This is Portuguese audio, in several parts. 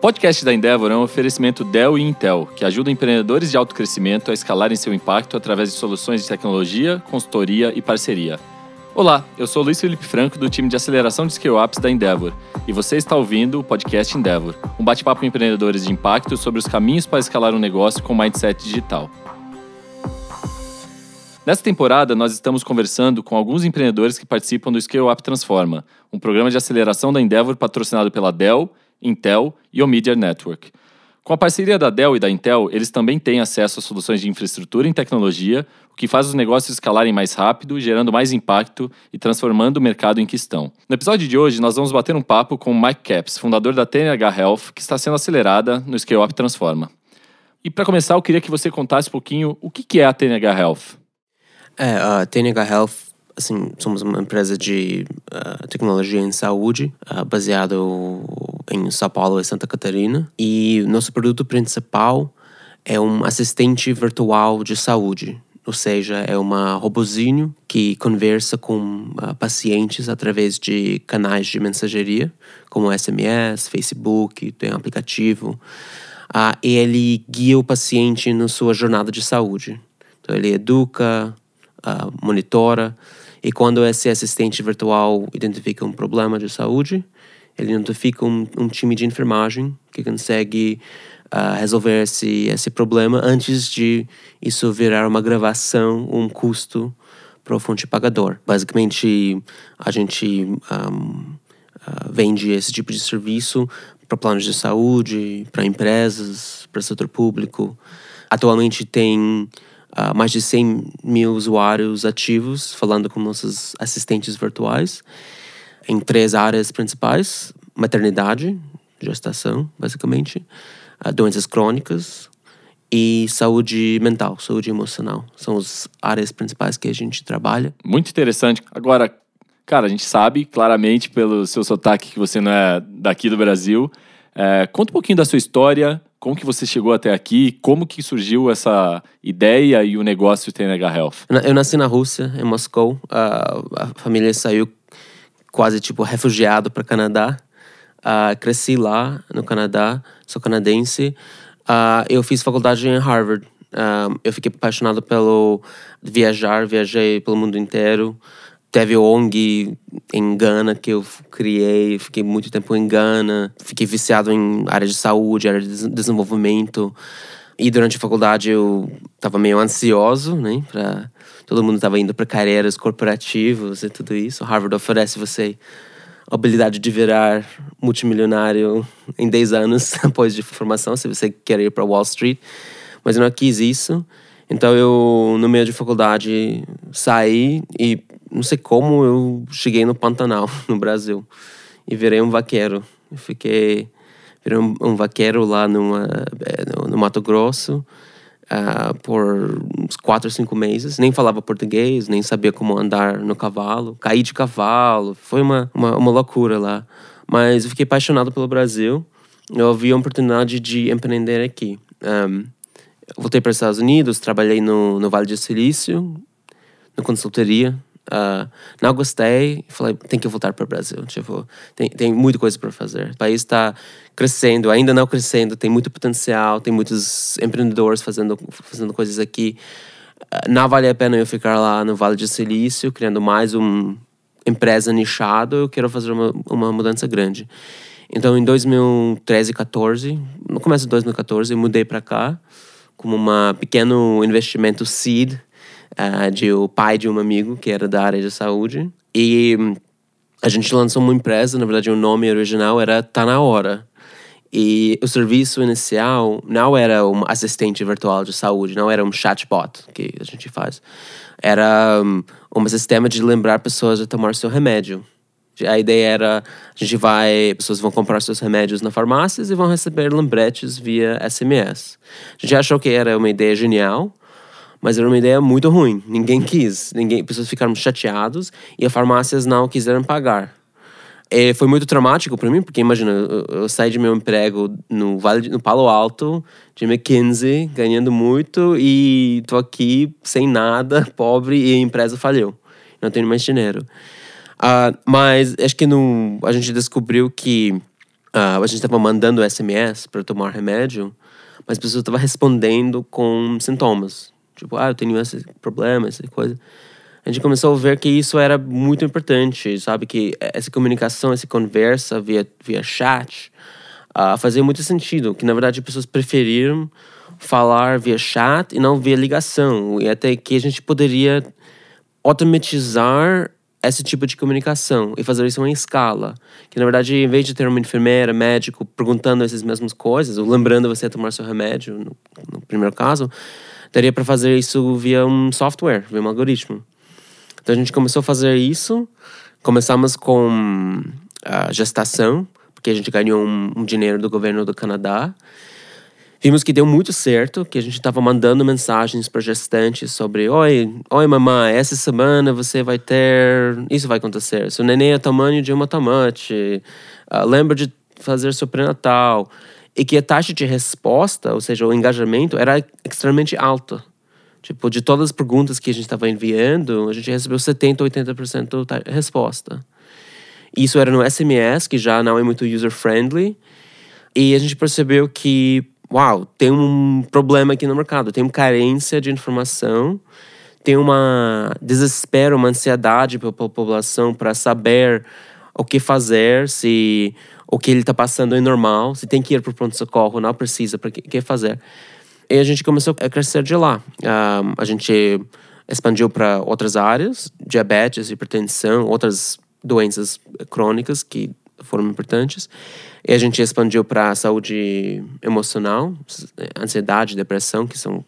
Podcast da Endeavor é um oferecimento Dell e Intel, que ajuda empreendedores de alto crescimento a escalarem seu impacto através de soluções de tecnologia, consultoria e parceria. Olá, eu sou Luiz Felipe Franco do time de aceleração de scale-ups da Endeavor e você está ouvindo o podcast Endeavor, um bate-papo com empreendedores de impacto sobre os caminhos para escalar um negócio com mindset digital. Nesta temporada, nós estamos conversando com alguns empreendedores que participam do Scale Up Transforma, um programa de aceleração da Endeavor patrocinado pela Dell Intel e o Media Network. Com a parceria da Dell e da Intel, eles também têm acesso a soluções de infraestrutura em tecnologia, o que faz os negócios escalarem mais rápido, gerando mais impacto e transformando o mercado em que estão. No episódio de hoje, nós vamos bater um papo com o Mike Caps, fundador da TNH Health, que está sendo acelerada no Scale Up Transforma. E para começar, eu queria que você contasse um pouquinho o que é a TNH Health. É, a TNH Health assim, somos uma empresa de uh, tecnologia em saúde, uh, baseado em São Paulo e Santa Catarina. E nosso produto principal é um assistente virtual de saúde. Ou seja, é uma robozinho que conversa com uh, pacientes através de canais de mensageria, como SMS, Facebook, tem um aplicativo. Uh, e ele guia o paciente na sua jornada de saúde. Então, ele educa, uh, monitora e quando esse assistente virtual identifica um problema de saúde, ele notifica um, um time de enfermagem que consegue uh, resolver esse, esse problema antes de isso virar uma gravação, um custo para o fonte pagador. Basicamente, a gente um, uh, ah, vende esse tipo de serviço para planos de saúde, para empresas, para setor público. Atualmente tem uh, mais de 100 mil usuários ativos falando com nossos assistentes virtuais em três áreas principais: maternidade, gestação, basicamente, uh, doenças crônicas e saúde mental, saúde emocional. São as áreas principais que a gente trabalha. Muito interessante. Agora, cara, a gente sabe claramente pelo seu sotaque que você não é daqui do Brasil. É, conta um pouquinho da sua história, como que você chegou até aqui? Como que surgiu essa ideia e o negócio TNH Health? Eu nasci na Rússia, em Moscou. a família saiu quase tipo refugiado para Canadá. Uh, cresci lá no Canadá, sou canadense. Uh, eu fiz faculdade em Harvard. Uh, eu fiquei apaixonado pelo viajar, viajei pelo mundo inteiro. Teve ONG em Gana que eu criei, fiquei muito tempo em Gana, fiquei viciado em área de saúde, área de desenvolvimento. E durante a faculdade eu estava meio ansioso, né? Pra, todo mundo estava indo para carreiras corporativas e tudo isso. Harvard oferece você a habilidade de virar multimilionário em 10 anos após de formação, se você quer ir para Wall Street. Mas eu não quis isso. Então eu, no meio de faculdade, saí e não sei como eu cheguei no Pantanal, no Brasil, e virei um vaqueiro. Eu fiquei virei um, um vaqueiro lá numa, eh, no, no Mato Grosso uh, por uns quatro, cinco meses. Nem falava português, nem sabia como andar no cavalo. Caí de cavalo, foi uma, uma, uma loucura lá. Mas eu fiquei apaixonado pelo Brasil. Eu vi a oportunidade de empreender aqui. Um, voltei para os Estados Unidos, trabalhei no, no Vale do Silício, na consultoria, Uh, não gostei, falei, tem que voltar para o Brasil. Tipo, tem, tem muita coisa para fazer. O país está crescendo, ainda não crescendo, tem muito potencial, tem muitos empreendedores fazendo, fazendo coisas aqui. Uh, não vale a pena eu ficar lá no Vale do Silício, criando mais uma empresa nichada. Eu quero fazer uma, uma mudança grande. Então, em 2013 14, no começo de 2014, eu mudei para cá como um pequeno investimento seed uh, de o pai de um amigo que era da área de saúde. E hum, a gente lançou uma empresa, na verdade o nome original era Tá Na Hora. E o serviço inicial não era um assistente virtual de saúde, não era um chatbot que a gente faz. Era um, um sistema de lembrar pessoas de tomar seu remédio. A ideia era, a gente vai, pessoas vão comprar seus remédios na farmácias e vão receber lembretes via SMS. A gente achou que era uma ideia genial, mas era uma ideia muito ruim. Ninguém quis. Ninguém, pessoas ficaram chateadas e as farmácias não quiseram pagar. E foi muito traumático para mim, porque imagina, eu, eu saí de meu emprego no Vale, no Palo Alto, de McKinsey, ganhando muito e tô aqui sem nada, pobre e a empresa falhou. Não tenho mais dinheiro. Uh, mas acho que no, a gente descobriu que Uh, a gente estava mandando SMS para tomar remédio, mas a pessoa estava respondendo com sintomas. Tipo, ah, eu tenho esse problema, essa coisa. A gente começou a ver que isso era muito importante, sabe? Que essa comunicação, essa conversa via, via chat uh, fazia muito sentido. Que, na verdade, as pessoas preferiram falar via chat e não via ligação. E até que a gente poderia automatizar esse tipo de comunicação e fazer isso em escala. Que na verdade, em vez de ter uma enfermeira, médico perguntando essas mesmas coisas, ou lembrando você a tomar seu remédio, no, no primeiro caso, daria para fazer isso via um software, via um algoritmo. Então a gente começou a fazer isso. Começamos com a gestação, porque a gente ganhou um, um dinheiro do governo do Canadá Vimos que deu muito certo, que a gente estava mandando mensagens para gestantes sobre: Oi, oi, mamãe, essa semana você vai ter. Isso vai acontecer. Seu neném é tamanho de uma tomate. Uh, lembra de fazer seu pré-natal. E que a taxa de resposta, ou seja, o engajamento, era extremamente alta. Tipo, de todas as perguntas que a gente estava enviando, a gente recebeu 70%, 80% de resposta. Isso era no SMS, que já não é muito user-friendly. E a gente percebeu que uau, tem um problema aqui no mercado, tem uma carência de informação, tem uma desespero, uma ansiedade para a população para saber o que fazer, se o que ele está passando é normal, se tem que ir para o pronto-socorro, não precisa, para que, que fazer. E a gente começou a crescer de lá. Um, a gente expandiu para outras áreas, diabetes, hipertensão, outras doenças crônicas que foram importantes. E a gente expandiu para a saúde emocional, ansiedade, depressão, que são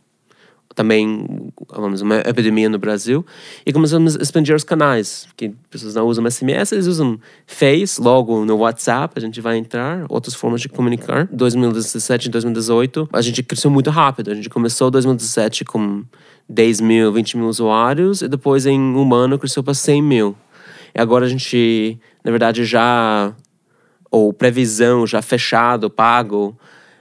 também vamos, uma epidemia no Brasil. E começamos a expandir os canais, que pessoas não usam SMS, eles usam Face, logo no WhatsApp, a gente vai entrar, outras formas de comunicar. 2017 e 2018, a gente cresceu muito rápido. A gente começou em 2017 com 10 mil, 20 mil usuários, e depois em um ano cresceu para 100 mil. E agora a gente, na verdade, já ou previsão já fechado, pago,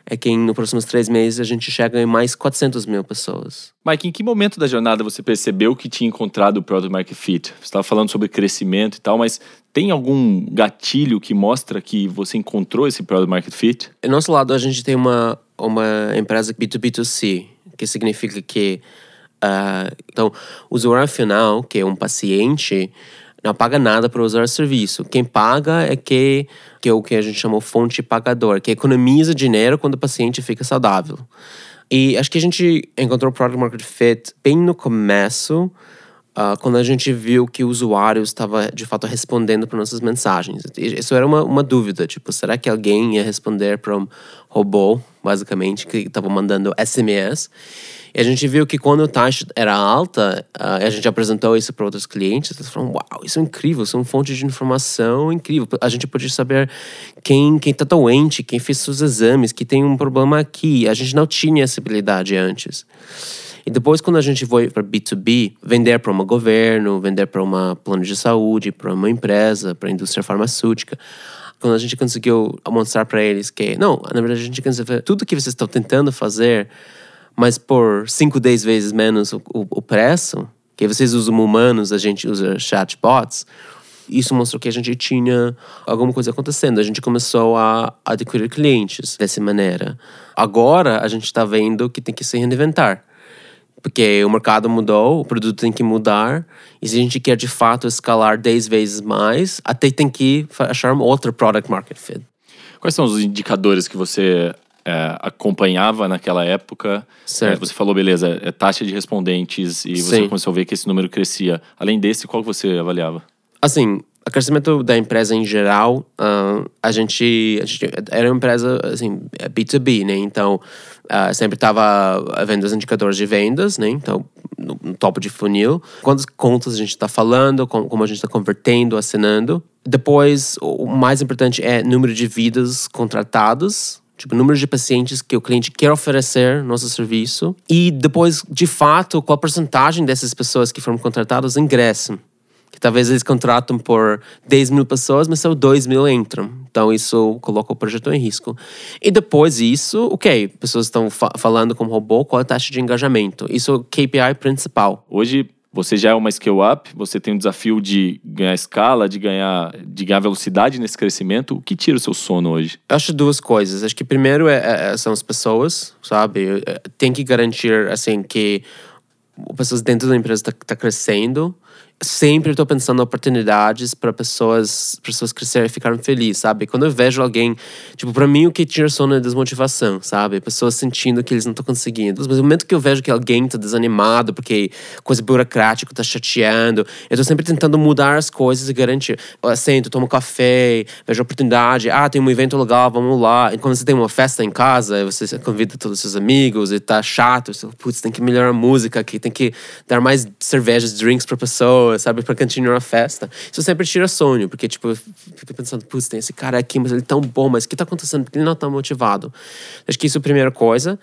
é que nos próximos três meses a gente chega em mais 400 mil pessoas. Mike, em que momento da jornada você percebeu que tinha encontrado o Product Market Fit? Você estava falando sobre crescimento e tal, mas tem algum gatilho que mostra que você encontrou esse Product Market Fit? Do nosso lado, a gente tem uma, uma empresa B2B2C, que significa que uh, então, o usuário final, que é um paciente, não paga nada para usar o serviço. Quem paga é que, que é o que a gente chamou fonte pagador, que economiza dinheiro quando o paciente fica saudável. E acho que a gente encontrou o Product Market Fit bem no começo, uh, quando a gente viu que o usuário estava de fato respondendo para nossas mensagens. Isso era uma, uma dúvida, tipo, será que alguém ia responder para um robô, basicamente, que estava mandando SMS? E a gente viu que quando a taxa era alta, uh, a gente apresentou isso para outros clientes, eles falaram: Uau, isso é incrível, isso é uma fonte de informação incrível. A gente pode saber quem está doente, quem fez seus exames, que tem um problema aqui. A gente não tinha essa habilidade antes. E depois, quando a gente foi para B2B, vender para um governo, vender para um plano de saúde, para uma empresa, para a indústria farmacêutica, quando a gente conseguiu mostrar para eles que, não, na verdade, a gente conseguiu tudo que vocês estão tentando fazer mas por 5, 10 vezes menos o, o, preço, que vocês usam humanos, a gente usa chatbots, isso mostrou que a gente tinha alguma coisa acontecendo. A gente começou a adquirir clientes dessa maneira. Agora a gente está vendo que tem que se reinventar. Porque o mercado mudou, o produto tem que mudar. E se a gente quer de fato escalar 10 vezes mais, até tem que achar um outro product market fit. Quais são os indicadores que você é, acompanhava naquela época. É, você falou, beleza, é taxa de respondentes e você Sim. começou a ver que esse número crescia. Além desse, qual você avaliava? Assim, o crescimento da empresa em geral, uh, a, gente, a, gente, era uma empresa assim, B2B, né? Então, uh, sempre estava vendo os indicadores de vendas, né? Então, no, no topo de funil. Quantas contas a gente está falando, com, como a gente está convertendo, assinando. Depois, o mais importante é número de vidas contratadas tipo, número de pacientes que o cliente quer oferecer nosso serviço e depois, de fato, qual a porcentagem dessas pessoas que foram contratadas ingressam. Que talvez eles contratam por 10 mil pessoas, mas só 2 mil entram. Então isso coloca o projeto em risco. E depois disso, ok, pessoas estão fa falando com robô, qual a taxa de engajamento? Isso é o KPI principal. Hoje Você já é uma scale up, você tem o desafio de ganhar escala, de ganhar, de ganhar velocidade nesse crescimento. O que tira o seu sono hoje? Acho duas coisas. Acho que primeiro é, é, são as pessoas, sabe? Tem que garantir assim que pessoas dentro da empresa tá, tá crescendo sempre estou pensando em oportunidades para pessoas pessoas crescerem e ficarem felizes, sabe? Quando eu vejo alguém, tipo, para mim o que tira sono é desmotivação, sabe? Pessoas sentindo que eles não estão conseguindo. Mas no momento que eu vejo que alguém está desanimado porque coisa burocrática está chateando, eu estou sempre tentando mudar as coisas e garantir. Eu sento, tomo café, vejo oportunidade. Ah, tem um evento legal, vamos lá. E quando você tem uma festa em casa, você convida todos os seus amigos e tá chato, putz, tem que melhorar a música aqui, tem que dar mais cervejas, drinks para pessoa sabe? Pra continuar a festa. Isso sempre tira sonho, porque, tipo, eu fico pensando, putz, tem esse cara aqui, mas ele é tão bom, mas o que tá acontecendo? Porque ele não tá motivado. Acho que isso é a primeira coisa.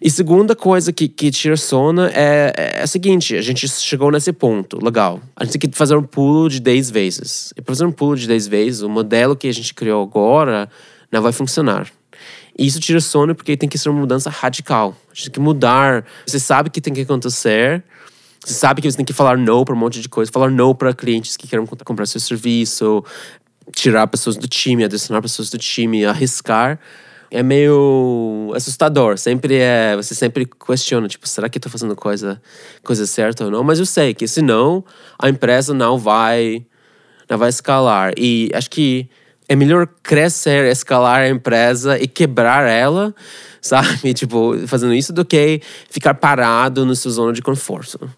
E segunda coisa que, que tira sono é, é, a seguinte: a gente chegou nesse ponto, legal. A gente tem que fazer um pulo de 10 vezes. E pra fazer um pulo de 10 vezes, o modelo que a gente criou agora não vai funcionar. E isso tira sono porque tem que ser uma mudança radical. A gente tem que mudar. Você sabe que tem que acontecer, você sabe que você tem que falar não para um monte de coisa, falar não para clientes que querem comprar seu serviço, tirar pessoas do time, adicionar pessoas do time, arriscar. É meio assustador. Sempre é. Você sempre questiona, tipo, será que eu tô fazendo coisa, coisa certa ou não? Mas eu sei que senão a empresa não vai, não vai escalar. E acho que é melhor crescer, escalar a empresa e quebrar ela, sabe? Tipo, fazendo isso do que ficar parado no seu zona de conforto.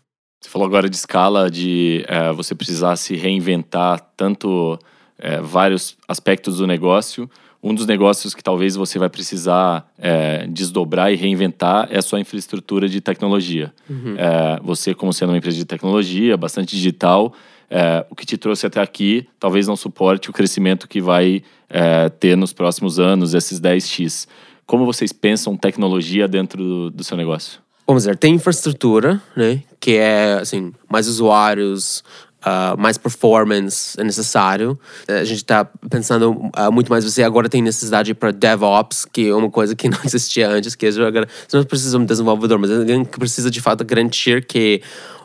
Você falou agora de escala, de é, você precisar se reinventar tanto é, vários aspectos do negócio. Um dos negócios que talvez você vai precisar é, desdobrar e reinventar é a sua infraestrutura de tecnologia. Uhum. É, você, como sendo uma empresa de tecnologia, bastante digital, é, o que te trouxe até aqui talvez não suporte o crescimento que vai é, ter nos próximos anos, esses 10x. Como vocês pensam tecnologia dentro do, do seu negócio? Vamos dizer, tem infraestrutura, né? Que é, assim, mais usuários, Uh, mais performance é necessário. A gente está pensando uh, muito mais. Você agora tem necessidade para DevOps, que é uma coisa que não existia antes. Que agora você não precisa de um desenvolvedor, mas alguém que precisa de fato garantir que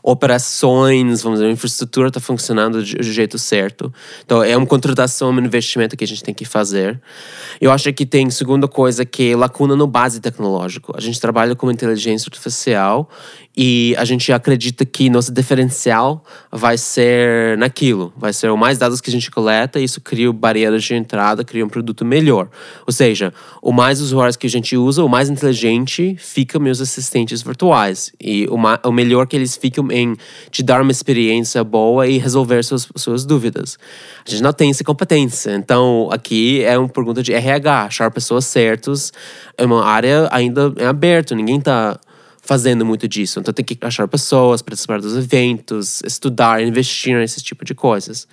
operações, vamos dizer, a infraestrutura está funcionando do jeito certo. Então, é uma contratação, um investimento que a gente tem que fazer. Eu acho que tem segunda coisa que é lacuna no base tecnológico. A gente trabalha com inteligência artificial e a gente acredita que nosso diferencial vai ser naquilo, vai ser o mais dados que a gente coleta e isso cria barreiras de entrada, cria um produto melhor. Ou seja, o mais usuários que a gente usa, o mais inteligente fica meus assistentes virtuais e o, o melhor que eles ficam em te dar uma experiência boa e resolver suas, suas dúvidas. A gente não tem essa competência. Então, aqui é uma pergunta de RH, achar pessoas certas. É uma área ainda em aberto, ninguém está fazendo muito disso. Então tem que achar pessoas, participar dos eventos, estudar, investir nesse tipo de coisas.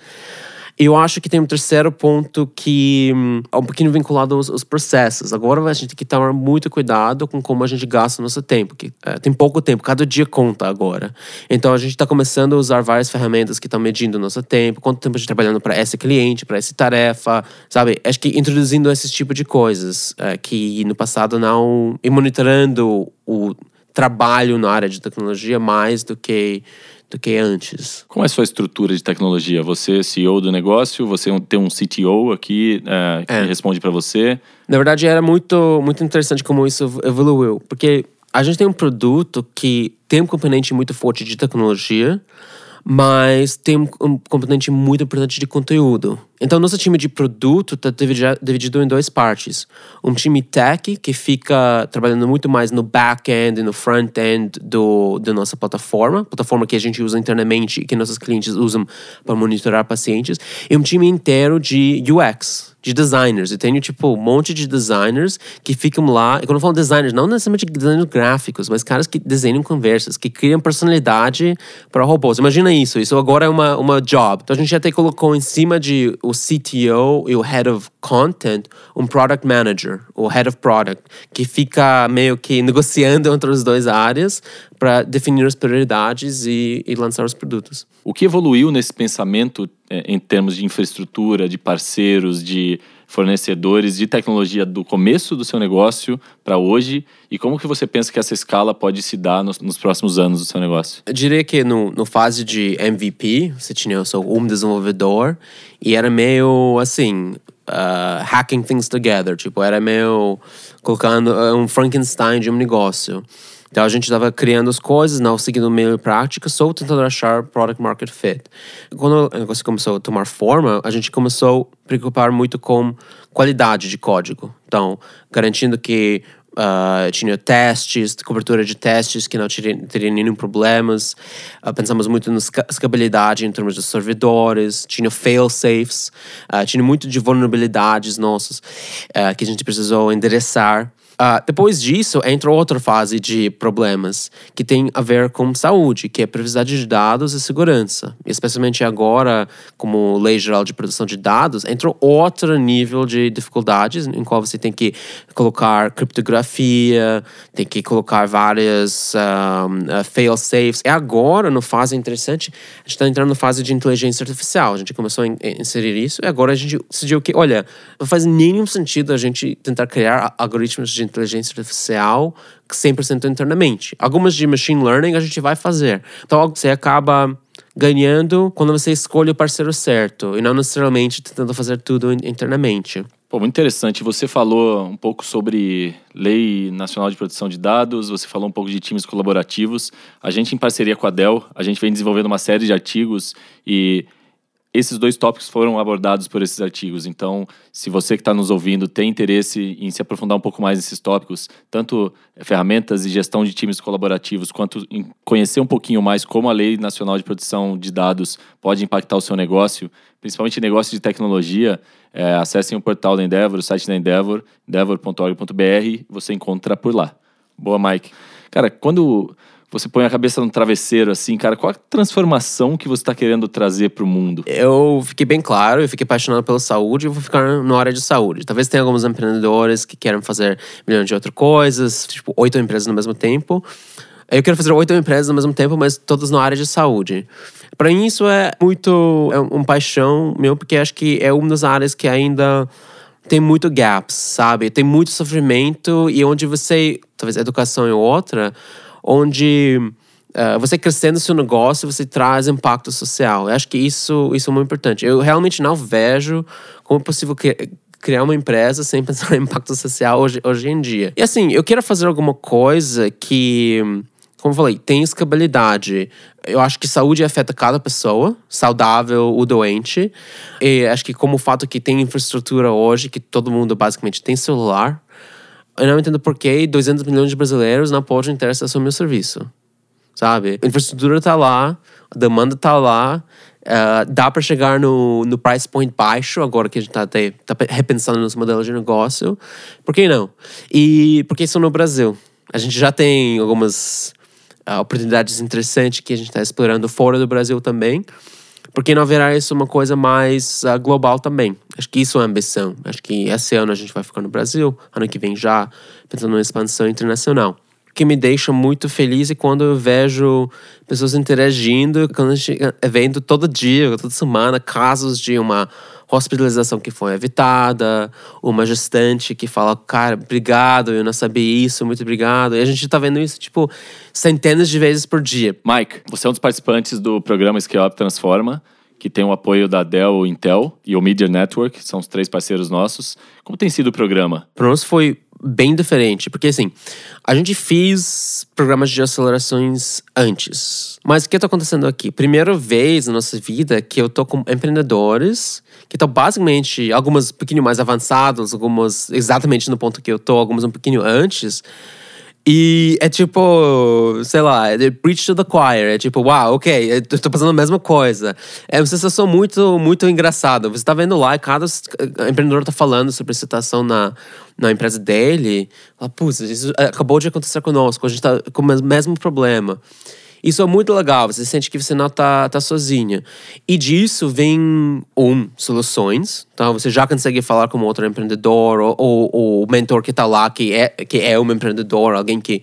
Eu acho que tem um terceiro ponto que hum, é um pouquinho vinculado aos, aos, processos. Agora a gente tem que tomar muito cuidado com como a gente gasta o nosso tempo. Que, é, tem pouco tempo, cada dia conta agora. Então a gente está começando a usar várias ferramentas que estão medindo o nosso tempo, quanto tempo a gente está trabalhando para esse cliente, para essa tarefa, sabe? Acho que introduzindo esse tipo de coisas é, que no passado não. e monitorando o trabalho na área de tecnologia mais do que do que antes. Como é a sua estrutura de tecnologia? Você é CEO do negócio, você tem um CTO aqui é, que é. responde para você? Na verdade, era muito, muito interessante como isso evoluiu, porque a gente tem um produto que tem um componente muito forte de tecnologia, mas tem um componente muito importante de conteúdo. Então, nosso time de produto está dividido em duas partes. Um time tech, que fica trabalhando muito mais no back-end e no front-end da nossa plataforma, plataforma que a gente usa internamente e que nossos clientes usam para monitorar pacientes. E um time inteiro de UX, de designers. Eu tenho, tipo, um monte de designers que ficam lá. E quando eu falo designers, não necessariamente designers gráficos, mas caras que desenham conversas, que criam personalidade para robôs. Imagina isso. Isso agora é uma, uma job. Então a gente até colocou em cima de o CTO e o Head of Content um Product Manager, o Head of Product, que fica meio que negociando entre as duas áreas para definir as prioridades e, e, lançar os produtos. O que evoluiu nesse pensamento é, em termos de infraestrutura, de parceiros, de fornecedores de tecnologia do começo do seu negócio para hoje e como que você pensa que essa escala pode se dar nos, nos próximos anos do seu negócio? Eu diria que no, no fase de MVP, você tinha só um desenvolvedor e era meio assim, uh, hacking things together, tipo, era meio colocando uh, um Frankenstein de um negócio. Então a gente estava criando as coisas, não seguindo meio prática, só tentando achar product market fit. Quando o negócio começou a tomar forma, a gente começou a preocupar muito com qualidade de código. Então, garantindo que Uh, tinha testes, cobertura de testes que não teria, teria nenhum problemas. Uh, pensamos muito na escalabilidade em termos de servidores, tinha fail-safes, uh, tinha muito de vulnerabilidades nossas que a gente precisou endereçar. Uh, depois disso, entra outra fase de problemas que tem a ver com saúde, que é privacidade de dados e segurança. especialmente agora, como lei geral de proteção de dados, entra outro nível de dificuldades, em qual você tem que colocar criptografia, tem que colocar várias um, uh, fail-safes. E agora, no fase interessante, a gente está entrando na fase de inteligência artificial. A gente começou a inserir isso e agora a gente decidiu que, olha, não faz nenhum sentido a gente tentar criar algoritmos de inteligência artificial 100% internamente. Algumas de machine learning a gente vai fazer. Então você acaba ganhando quando você escolhe o parceiro certo e não necessariamente tentando fazer tudo internamente. Pô, muito interessante. Você falou um pouco sobre Lei Nacional de Proteção de Dados, você falou um pouco de times colaborativos. A gente, em parceria com a Dell, a gente vem desenvolvendo uma série de artigos e esses dois tópicos foram abordados por esses artigos. Então, se você que está nos ouvindo tem interesse em se aprofundar um pouco mais nesses tópicos, tanto ferramentas e gestão de times colaborativos, quanto em conhecer um pouquinho mais como a Lei Nacional de Proteção de Dados pode impactar o seu negócio, principalmente negócio de tecnologia, é, acessem o portal da Endeavor, o site da Endeavor, endeavor.org.br, você encontra por lá. Boa, Mike. Cara, quando você põe a cabeça no travesseiro, assim, cara, qual a transformação que você está querendo trazer para o mundo? Eu fiquei bem claro, eu fiquei apaixonado pela saúde e vou ficar na área de saúde. Talvez tenha alguns empreendedores que querem fazer milhões de outras coisas, tipo, oito empresas no mesmo tempo. Eu quero fazer oito empresas ao mesmo tempo, mas todas na área de saúde. Para mim, isso é muito é um paixão meu, porque acho que é uma das áreas que ainda tem muito gaps, sabe? Tem muito sofrimento e onde você, talvez educação é outra, onde uh, você crescendo seu negócio, você traz impacto social. Eu acho que isso, isso é muito importante. Eu realmente não vejo como é possível que, criar uma empresa sem pensar em impacto social hoje, hoje em dia. E assim, eu quero fazer alguma coisa que, como eu falei, tem escalabilidade. Eu acho que saúde afeta cada pessoa, saudável ou doente. E acho que como o fato que tem infraestrutura hoje, que todo mundo basicamente tem celular, eu não entendo por que 200 milhões de brasileiros não podem ter acesso ao meu serviço. Sabe? A infraestrutura está lá, a demanda está lá, uh, dá para chegar no, no price point baixo, agora que a gente está tá repensando nos modelos de negócio. Por que não? E por que isso no Brasil? A gente já tem algumas uh, oportunidades interessantes que a gente está explorando fora do Brasil também. Por que não haverá isso uma coisa mais uh, global também? Acho que isso é a ambição. Acho que esse ano a gente vai ficar no Brasil, ano que vem já, pensando em expansão internacional. Que me deixa muito feliz é quando eu vejo pessoas interagindo, quando a gente é vendo todo dia, toda semana, casos de uma hospitalização que foi evitada, uma gestante que fala, cara, obrigado, eu não sabia isso, muito obrigado. E a gente tá vendo isso, tipo, centenas de vezes por dia. Mike, você é um dos participantes do programa Scale Up Transforma, que tem o apoio da Dell, Intel e o Media Network, são os três parceiros nossos. Como tem sido o programa? Para nós foi bem diferente, porque assim, a gente fez programas de acelerações antes. Mas o que está acontecendo aqui? Primeira vez na nossa vida que eu tô com empreendedores que estão basicamente, algumas um pouquinho mais avançados, algumas exatamente no ponto que eu tô, algumas um pouquinho antes. E é tipo, sei lá, é preach to the choir. É tipo, uau, wow, ok, eu tô fazendo a mesma coisa. É uma sensação muito, muito engraçada. Você tá vendo lá, cada empreendedor tá falando sobre a situação na, na empresa dele. Fala, putz, isso acabou de acontecer conosco, a gente tá com o mesmo problema. Isso é muito legal, você sente que você não tá, tá sozinha. E disso vem, um, soluções. Então você já consegue falar com outro empreendedor, ou, o mentor que tá lá, que é, que é um empreendedor, alguém que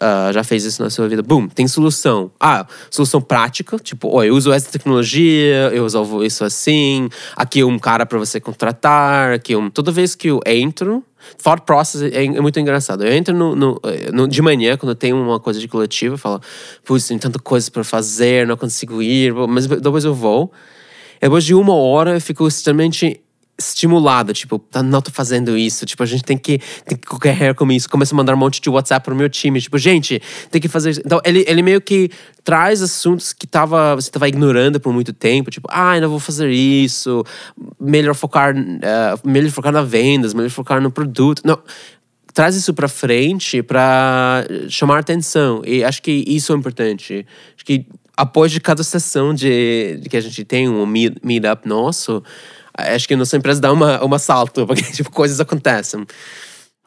uh, já fez isso na sua vida. Boom, tem solução. Ah, solução prática, tipo, oh, eu uso essa tecnologia, eu resolvo isso assim, aqui é um cara para você contratar, aqui é um... Toda vez que eu entro, Thought process é, é, muito engraçado. Eu entro no, no, no, de manhã, quando tem uma coisa de coletivo, eu falo, putz, tem tanta coisa para fazer, não consigo ir, mas depois eu vou. Depois de uma hora, eu fico extremamente estimulado, tipo, tá, não tô fazendo isso, tipo, a gente tem que, tem que correr com isso. Começa a mandar um monte de WhatsApp pro meu time, tipo, gente, tem que fazer isso. Então, ele, ele meio que traz assuntos que tava, você tava ignorando por muito tempo, tipo, ah, não vou fazer isso, melhor focar, uh, melhor focar na vendas, melhor focar no produto. Não, traz isso para frente para chamar atenção. E acho que isso é importante. Acho que após de cada sessão de, de que a gente tem um meet, meetup nosso, acho que nossa empresa dá uma, uma salto, porque tipo, coisas acontecem.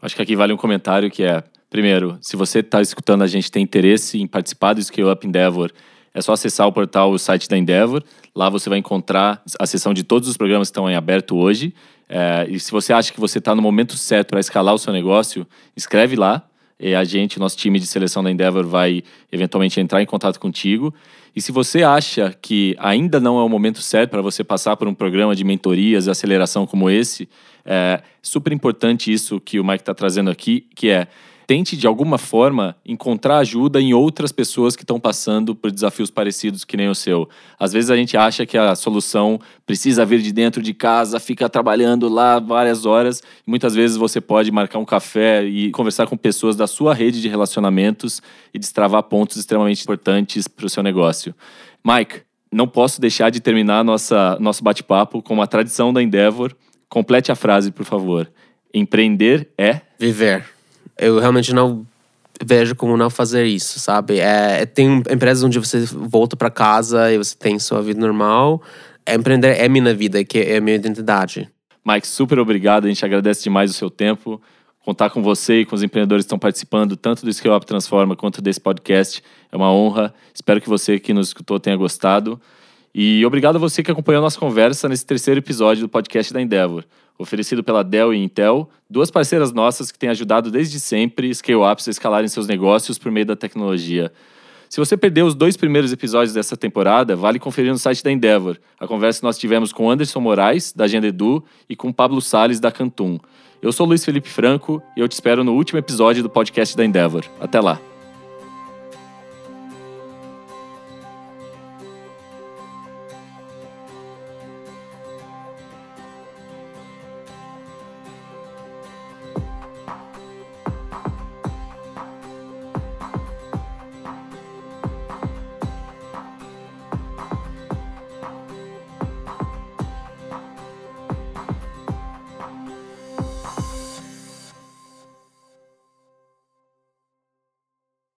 Acho que aqui vale um comentário que é, primeiro, se você está escutando a gente tem interesse em participar do Scale Up Endeavor, é só acessar o portal, o site da Endeavor. Lá você vai encontrar a sessão de todos os programas que estão em aberto hoje. É, e se você acha que você está no momento certo para escalar o seu negócio, escreve lá. E a gente, nosso time de seleção da Endeavor, vai eventualmente entrar em contato contigo. E se você acha que ainda não é o momento certo para você passar por um programa de mentorias e aceleração como esse, é super importante isso que o Mike está trazendo aqui, que é tente de alguma forma encontrar ajuda em outras pessoas que estão passando por desafios parecidos que nem o seu. Às vezes a gente acha que a solução precisa vir de dentro de casa, fica trabalhando lá várias horas. Muitas vezes você pode marcar um café e conversar com pessoas da sua rede de relacionamentos e destravar pontos extremamente importantes para o seu negócio. Mike, não posso deixar de terminar nossa, nosso bate-papo com uma tradição da Endeavor. Complete a frase, por favor. Empreender é. Viver eu realmente não vejo como não fazer isso, sabe? É, é tem empresas onde você volta para casa e você tem sua vida normal. É, empreender é minha vida, que é minha identidade. Mike, super obrigado. A gente agradece demais o seu tempo. Contar com você e com os empreendedores que estão participando, tanto do Scale Up Transforma quanto desse podcast, é uma honra. Espero que você que nos escutou tenha gostado. E obrigado a você que acompanhou a nossa conversa nesse terceiro episódio do podcast da Endeavor oferecido pela Dell e Intel, duas parceiras nossas que têm ajudado desde sempre scale-ups a escalarem seus negócios por meio da tecnologia. Se você perdeu os dois primeiros episódios dessa temporada, vale conferir no site da Endeavor. A conversa que nós tivemos com Anderson Moraes, da Agenda Edu, e com Pablo Sales da Cantum. Eu sou Luiz Felipe Franco e eu te espero no último episódio do podcast da Endeavor. Até lá!